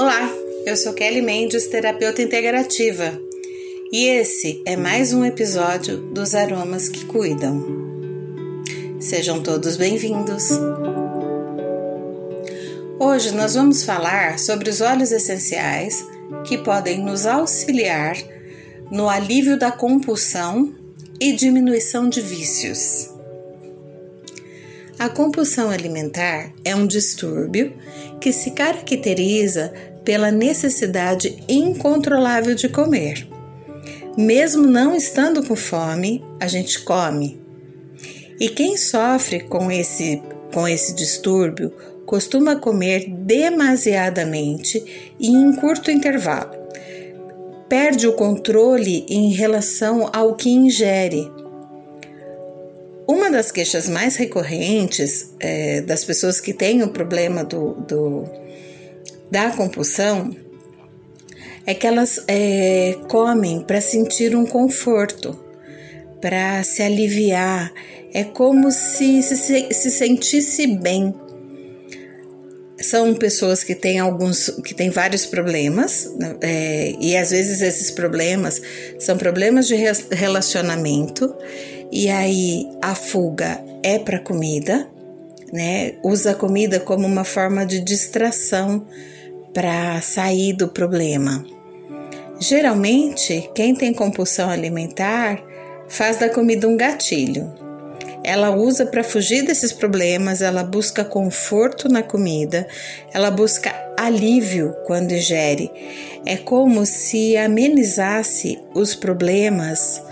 Olá, eu sou Kelly Mendes, terapeuta integrativa, e esse é mais um episódio dos Aromas que Cuidam. Sejam todos bem-vindos. Hoje nós vamos falar sobre os óleos essenciais que podem nos auxiliar no alívio da compulsão e diminuição de vícios. A compulsão alimentar é um distúrbio que se caracteriza pela necessidade incontrolável de comer. Mesmo não estando com fome, a gente come. E quem sofre com esse, com esse distúrbio costuma comer demasiadamente e em curto intervalo. Perde o controle em relação ao que ingere uma das queixas mais recorrentes é, das pessoas que têm o problema do, do da compulsão é que elas é, comem para sentir um conforto, para se aliviar. É como se se, se sentisse bem. São pessoas que têm alguns, que têm vários problemas, né, é, e às vezes esses problemas são problemas de relacionamento e aí a fuga é para comida, né? Usa a comida como uma forma de distração para sair do problema. Geralmente, quem tem compulsão alimentar faz da comida um gatilho. Ela usa para fugir desses problemas, ela busca conforto na comida, ela busca alívio quando ingere. É como se amenizasse os problemas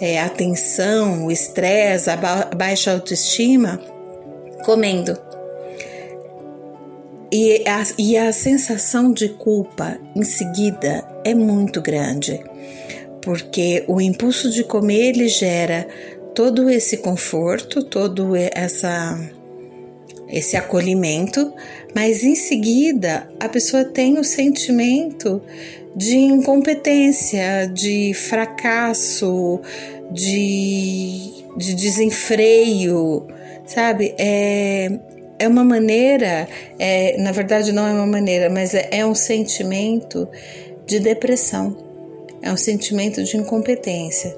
é, a tensão, o estresse, a ba baixa autoestima comendo. E a, e a sensação de culpa em seguida é muito grande, porque o impulso de comer ele gera todo esse conforto, todo essa esse acolhimento, mas em seguida a pessoa tem o sentimento de incompetência, de fracasso, de, de desenfreio, sabe? É, é uma maneira, é, na verdade não é uma maneira, mas é, é um sentimento de depressão, é um sentimento de incompetência.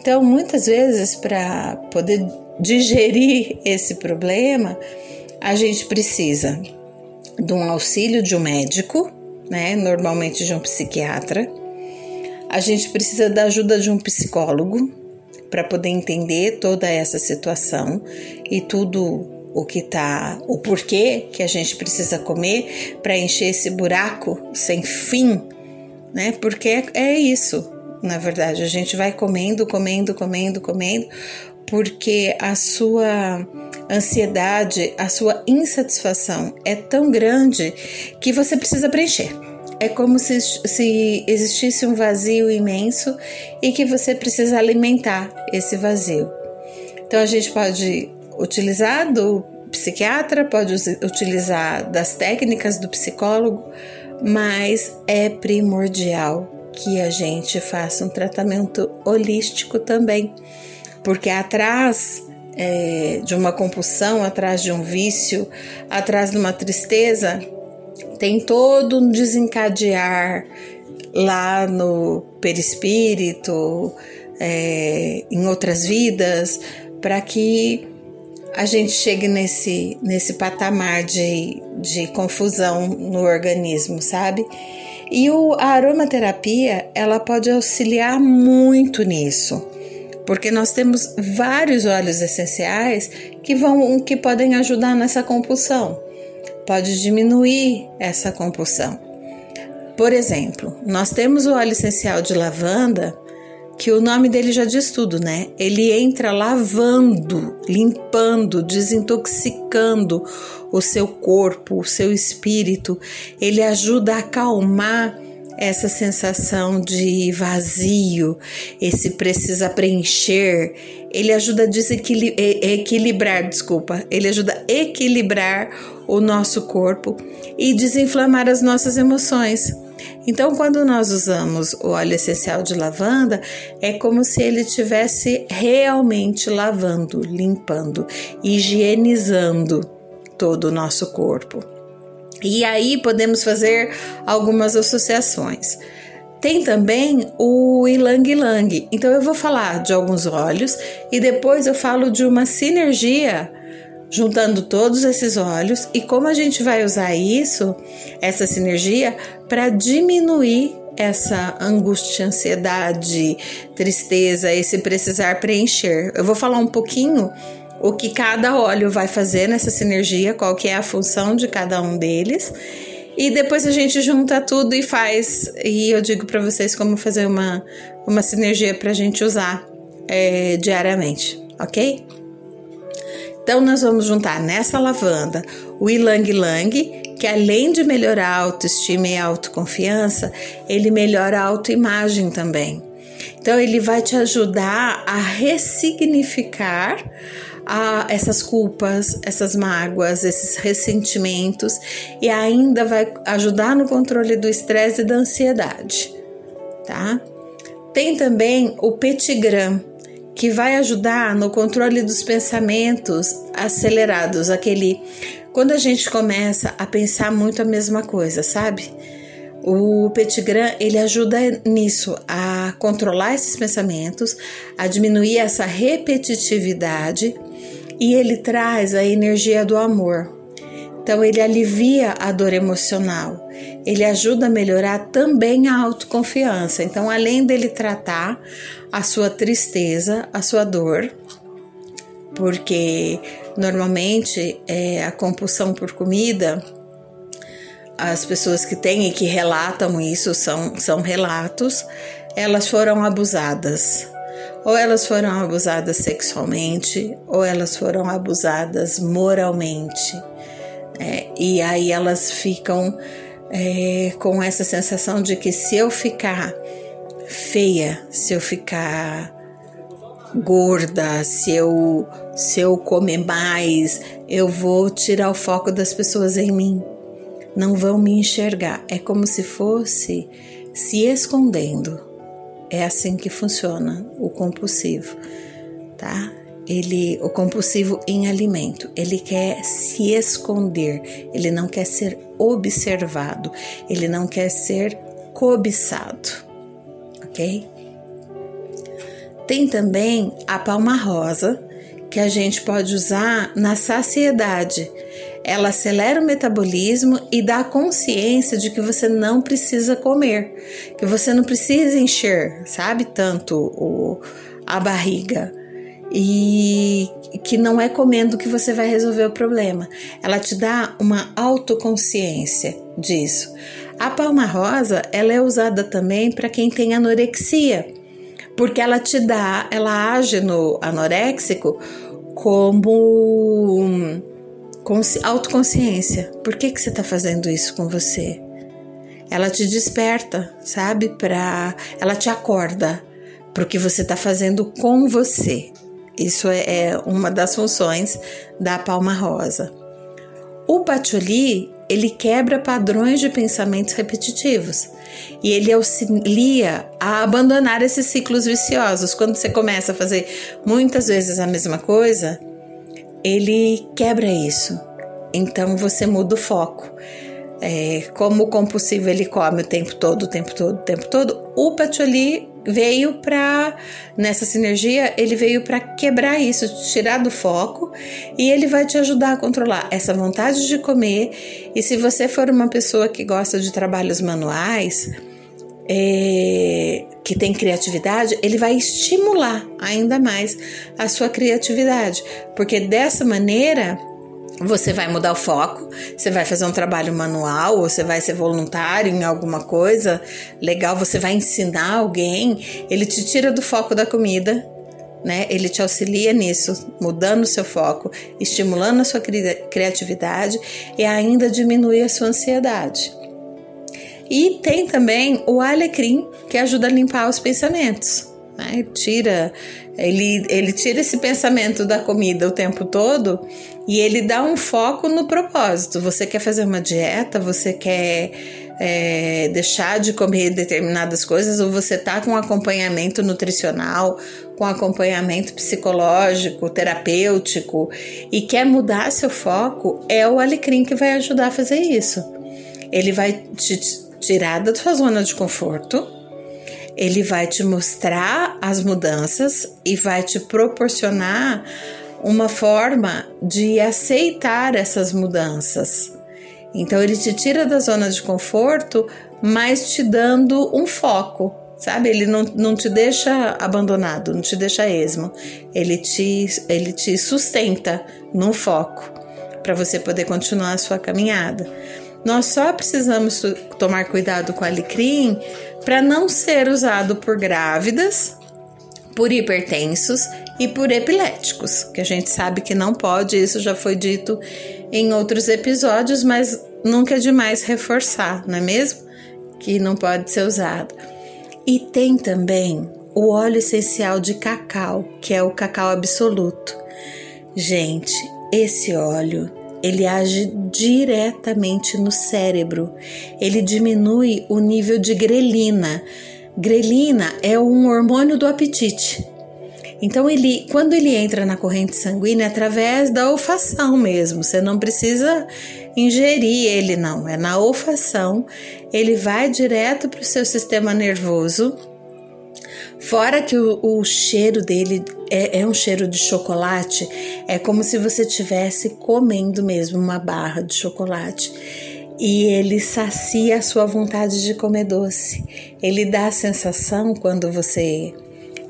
Então, muitas vezes, para poder digerir esse problema, a gente precisa de um auxílio de um médico, né? Normalmente de um psiquiatra. A gente precisa da ajuda de um psicólogo para poder entender toda essa situação e tudo o que tá, o porquê que a gente precisa comer para encher esse buraco sem fim, né? Porque é, isso, na verdade, a gente vai comendo, comendo, comendo, comendo, porque a sua ansiedade, a sua insatisfação é tão grande que você precisa preencher. É como se, se existisse um vazio imenso e que você precisa alimentar esse vazio. Então a gente pode utilizar do psiquiatra, pode utilizar das técnicas do psicólogo, mas é primordial que a gente faça um tratamento holístico também, porque atrás é, de uma compulsão, atrás de um vício, atrás de uma tristeza, tem todo um desencadear lá no perispírito, é, em outras vidas, para que a gente chegue nesse, nesse patamar de, de confusão no organismo, sabe? E o, a aromaterapia, ela pode auxiliar muito nisso porque nós temos vários óleos essenciais que vão que podem ajudar nessa compulsão. Pode diminuir essa compulsão. Por exemplo, nós temos o óleo essencial de lavanda, que o nome dele já diz tudo, né? Ele entra lavando, limpando, desintoxicando o seu corpo, o seu espírito. Ele ajuda a acalmar essa sensação de vazio, esse precisa preencher, ele ajuda a equilibrar, desculpa, ele ajuda a equilibrar o nosso corpo e desinflamar as nossas emoções. Então, quando nós usamos o óleo essencial de lavanda, é como se ele estivesse realmente lavando, limpando, higienizando todo o nosso corpo. E aí podemos fazer algumas associações. Tem também o Ilang Ilang. Então eu vou falar de alguns óleos e depois eu falo de uma sinergia juntando todos esses óleos e como a gente vai usar isso, essa sinergia, para diminuir essa angústia, ansiedade, tristeza, esse precisar preencher. Eu vou falar um pouquinho o que cada óleo vai fazer nessa sinergia, qual que é a função de cada um deles. E depois a gente junta tudo e faz. E eu digo para vocês como fazer uma, uma sinergia para a gente usar é, diariamente, ok? Então, nós vamos juntar nessa lavanda o Ilang Lang, que além de melhorar a autoestima e a autoconfiança, ele melhora a autoimagem também. Então, ele vai te ajudar a ressignificar a essas culpas, essas mágoas, esses ressentimentos e ainda vai ajudar no controle do estresse e da ansiedade, tá? Tem também o petigram, que vai ajudar no controle dos pensamentos acelerados, aquele quando a gente começa a pensar muito a mesma coisa, sabe? O Petigram ele ajuda nisso, a controlar esses pensamentos, a diminuir essa repetitividade e ele traz a energia do amor. Então ele alivia a dor emocional. Ele ajuda a melhorar também a autoconfiança. Então, além dele tratar a sua tristeza, a sua dor, porque normalmente é, a compulsão por comida, as pessoas que têm e que relatam isso são, são relatos, elas foram abusadas. Ou elas foram abusadas sexualmente, ou elas foram abusadas moralmente. É, e aí elas ficam é, com essa sensação de que se eu ficar feia, se eu ficar gorda, se eu se eu comer mais, eu vou tirar o foco das pessoas em mim. Não vão me enxergar. É como se fosse se escondendo. É assim que funciona o compulsivo, tá? Ele, o compulsivo em alimento, ele quer se esconder, ele não quer ser observado, ele não quer ser cobiçado ok? Tem também a palma rosa, que a gente pode usar na saciedade. Ela acelera o metabolismo e dá consciência de que você não precisa comer, que você não precisa encher, sabe, tanto o, a barriga. E que não é comendo que você vai resolver o problema. Ela te dá uma autoconsciência disso. A palma rosa, ela é usada também para quem tem anorexia, porque ela te dá, ela age no anoréxico como autoconsciência. Por que que você está fazendo isso com você? Ela te desperta, sabe? Para, ela te acorda para o que você está fazendo com você. Isso é, é uma das funções da palma rosa. O patchouli ele quebra padrões de pensamentos repetitivos e ele auxilia a abandonar esses ciclos viciosos. Quando você começa a fazer muitas vezes a mesma coisa, ele quebra isso. Então você muda o foco. É, como o compulsivo ele come o tempo todo, o tempo todo, o tempo todo, o patchouli veio para nessa sinergia, ele veio para quebrar isso, tirar do foco e ele vai te ajudar a controlar essa vontade de comer. E se você for uma pessoa que gosta de trabalhos manuais, é, que tem criatividade, ele vai estimular ainda mais a sua criatividade, porque dessa maneira você vai mudar o foco, você vai fazer um trabalho manual, ou você vai ser voluntário em alguma coisa legal, você vai ensinar alguém, ele te tira do foco da comida, né? Ele te auxilia nisso, mudando o seu foco, estimulando a sua cri criatividade e ainda diminui a sua ansiedade. E tem também o alecrim, que ajuda a limpar os pensamentos, Né? Tira, ele, ele tira esse pensamento da comida o tempo todo e ele dá um foco no propósito. Você quer fazer uma dieta, você quer é, deixar de comer determinadas coisas, ou você tá com acompanhamento nutricional, com acompanhamento psicológico, terapêutico e quer mudar seu foco, é o alecrim que vai ajudar a fazer isso. Ele vai te tirar da sua zona de conforto, ele vai te mostrar as mudanças e vai te proporcionar uma forma de aceitar essas mudanças. Então ele te tira da zona de conforto, mas te dando um foco, sabe? Ele não, não te deixa abandonado, não te deixa esmo. Ele te, ele te sustenta num foco para você poder continuar a sua caminhada. Nós só precisamos tomar cuidado com o alecrim para não ser usado por grávidas, por hipertensos e por epiléticos, que a gente sabe que não pode, isso já foi dito em outros episódios, mas nunca é demais reforçar, não é mesmo? Que não pode ser usado. E tem também o óleo essencial de cacau, que é o cacau absoluto. Gente, esse óleo ele age diretamente no cérebro. Ele diminui o nível de grelina. Grelina é um hormônio do apetite. Então ele, quando ele entra na corrente sanguínea, é através da olfação mesmo. Você não precisa ingerir ele não, é na olfação. Ele vai direto para o seu sistema nervoso Fora que o, o cheiro dele é, é, um cheiro de chocolate, é como se você estivesse comendo mesmo uma barra de chocolate. E ele sacia a sua vontade de comer doce. Ele dá a sensação quando você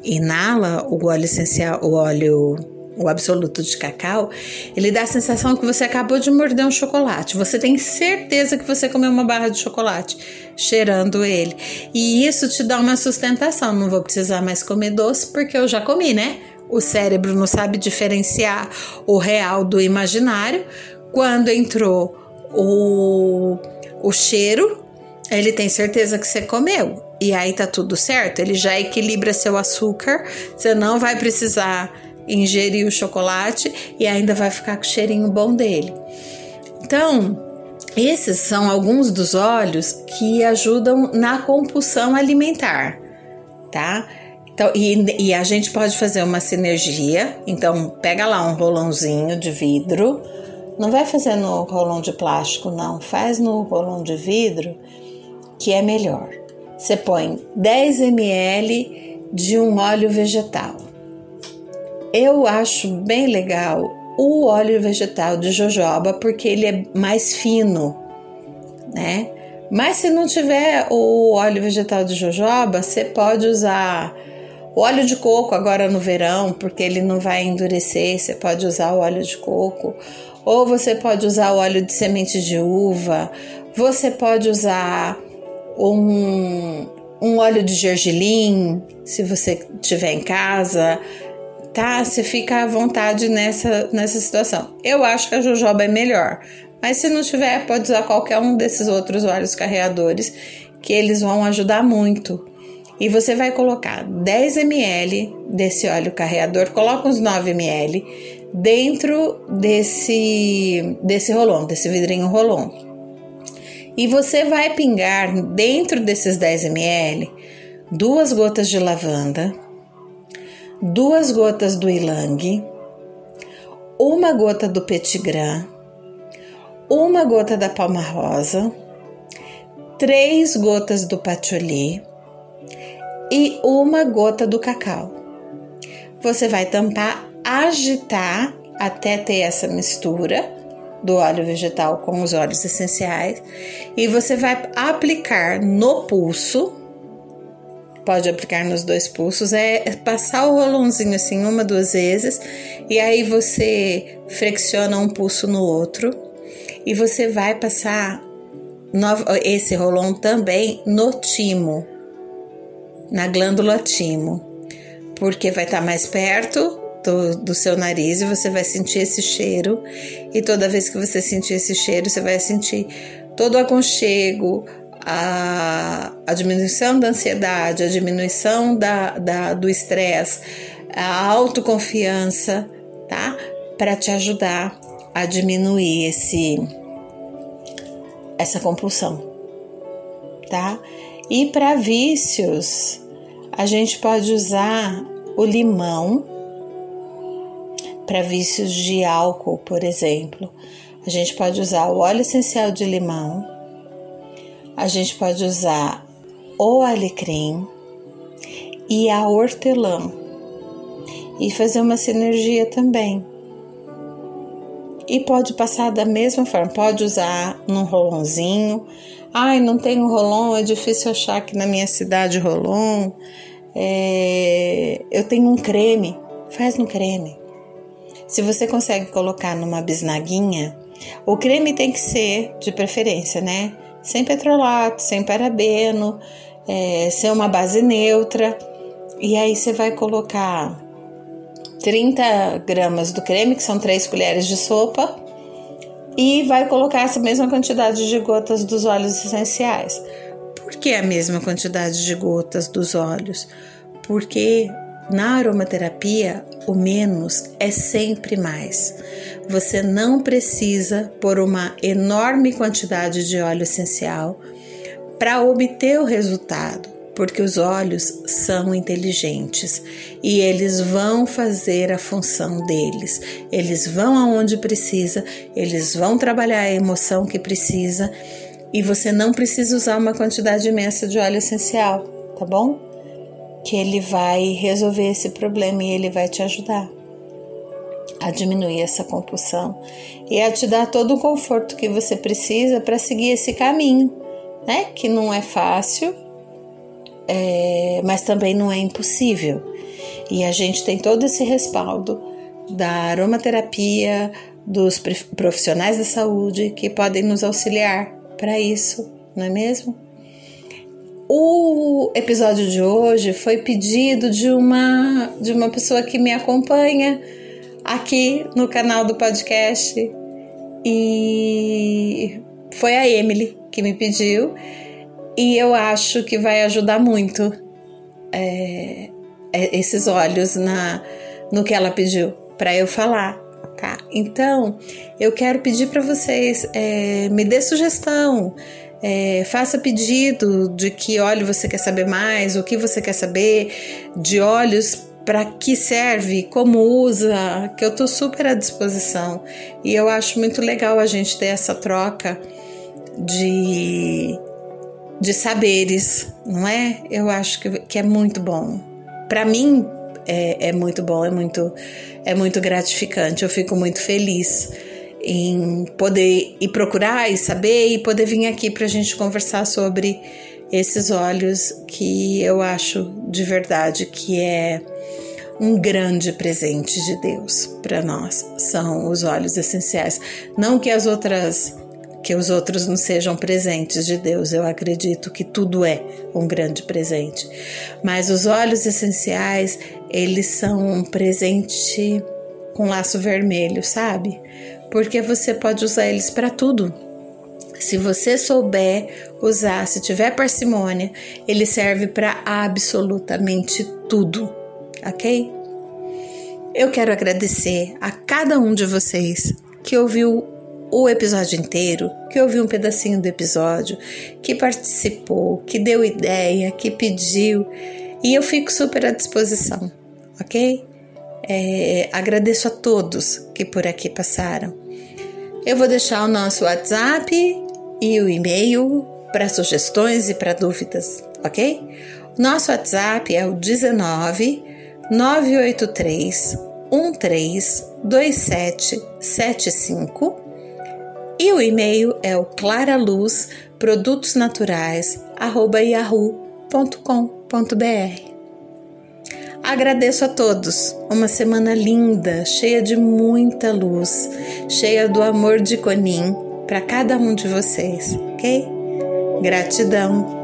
inala o óleo essencial, o óleo o absoluto de cacau, ele dá a sensação que você acabou de morder um chocolate. Você tem certeza que você comeu uma barra de chocolate, cheirando ele. E isso te dá uma sustentação. Não vou precisar mais comer doce porque eu já comi, né? O cérebro não sabe diferenciar o real do imaginário. Quando entrou o, o cheiro, ele tem certeza que você comeu. E aí tá tudo certo. Ele já equilibra seu açúcar. Você não vai precisar ingerir o chocolate e ainda vai ficar com o cheirinho bom dele. Então, esses são alguns dos óleos que ajudam na compulsão alimentar, tá? Então, e, e, a gente pode fazer uma sinergia. Então, pega lá um rolãozinho de vidro. Não vai fazer no rolão de plástico, não. Faz no rolão de vidro, que é melhor. Você põe 10 ml de um óleo vegetal. Eu acho bem legal o óleo vegetal de jojoba porque ele é mais fino, né? Mas se não tiver o óleo vegetal de jojoba, você pode usar o óleo de coco agora no verão, porque ele não vai endurecer. Você pode usar o óleo de coco, ou você pode usar o óleo de semente de uva, você pode usar um, um óleo de gergelim, se você tiver em casa tá? Você fica à vontade nessa, nessa situação. Eu acho que a jojoba é melhor, mas se não tiver, pode usar qualquer um desses outros óleos carreadores que eles vão ajudar muito. E você vai colocar 10 ml desse óleo carreador, coloca uns 9 ml dentro desse desse rolon, desse vidrinho rolon. E você vai pingar dentro desses 10 ml duas gotas de lavanda, duas gotas do ilang, uma gota do petigram, uma gota da palma rosa, três gotas do patchouli e uma gota do cacau. Você vai tampar, agitar até ter essa mistura do óleo vegetal com os óleos essenciais e você vai aplicar no pulso pode aplicar nos dois pulsos é passar o rolãozinho assim uma, duas vezes e aí você flexiona um pulso no outro e você vai passar esse rolão também no timo, na glândula timo, porque vai estar tá mais perto do, do, seu nariz e você vai sentir esse cheiro. E toda vez que você sentir esse cheiro, você vai sentir todo o aconchego, a, a diminuição da ansiedade, a diminuição da, da, do estresse, a autoconfiança, tá? Para te ajudar a diminuir esse essa compulsão, tá? E para vícios, a gente pode usar o limão para vícios de álcool, por exemplo. A gente pode usar o óleo essencial de limão, a gente pode usar o alecrim e a hortelã e fazer uma sinergia também. E pode passar da mesma forma, pode usar num rolãozinho. Ai, não tenho rolão, é difícil achar aqui na minha cidade rolão. É, eu tenho um creme, faz no creme. Se você consegue colocar numa bisnaguinha, o creme tem que ser de preferência, né? Sem petrolato, sem parabeno, é, ser uma base neutra. E aí você vai colocar 30 gramas do creme, que são 3 colheres de sopa, e vai colocar essa mesma quantidade de gotas dos óleos essenciais. Por que a mesma quantidade de gotas dos óleos? Porque na aromaterapia, o menos é sempre mais. Você não precisa pôr uma enorme quantidade de óleo essencial para obter o resultado porque os olhos são inteligentes e eles vão fazer a função deles. Eles vão aonde precisa, eles vão trabalhar a emoção que precisa e você não precisa usar uma quantidade imensa de óleo essencial, tá bom? Que ele vai resolver esse problema e ele vai te ajudar a diminuir essa compulsão e a te dar todo o conforto que você precisa para seguir esse caminho, né? Que não é fácil, é, mas também não é impossível. E a gente tem todo esse respaldo da aromaterapia, dos profissionais da saúde que podem nos auxiliar para isso, não é mesmo? O episódio de hoje foi pedido de uma de uma pessoa que me acompanha aqui no canal do podcast e foi a Emily que me pediu e eu acho que vai ajudar muito é, é, esses olhos na, no que ela pediu para eu falar. Tá? Então, eu quero pedir para vocês, é, me dê sugestão, é, faça pedido de que óleo você quer saber mais, o que você quer saber, de óleos para que serve, como usa, que eu estou super à disposição. E eu acho muito legal a gente ter essa troca de de saberes, não é? Eu acho que, que é muito bom. Para mim é, é, muito bom, é muito, é muito gratificante. Eu fico muito feliz em poder ir procurar e saber e poder vir aqui para a gente conversar sobre esses olhos que eu acho de verdade que é um grande presente de Deus para nós. São os olhos essenciais. Não que as outras que os outros não sejam presentes de Deus. Eu acredito que tudo é um grande presente. Mas os óleos essenciais, eles são um presente com laço vermelho, sabe? Porque você pode usar eles para tudo. Se você souber usar, se tiver parcimônia, ele serve para absolutamente tudo, ok? Eu quero agradecer a cada um de vocês que ouviu o episódio inteiro, que ouviu um pedacinho do episódio, que participou, que deu ideia, que pediu, e eu fico super à disposição, ok? É, agradeço a todos que por aqui passaram. Eu vou deixar o nosso WhatsApp e o e-mail para sugestões e para dúvidas, ok? Nosso WhatsApp é o 19 983 13 2775 e o e-mail é o claraluzprodutosnaturais@yahoo.com.br. Agradeço a todos. Uma semana linda, cheia de muita luz, cheia do amor de Conin para cada um de vocês, ok? Gratidão.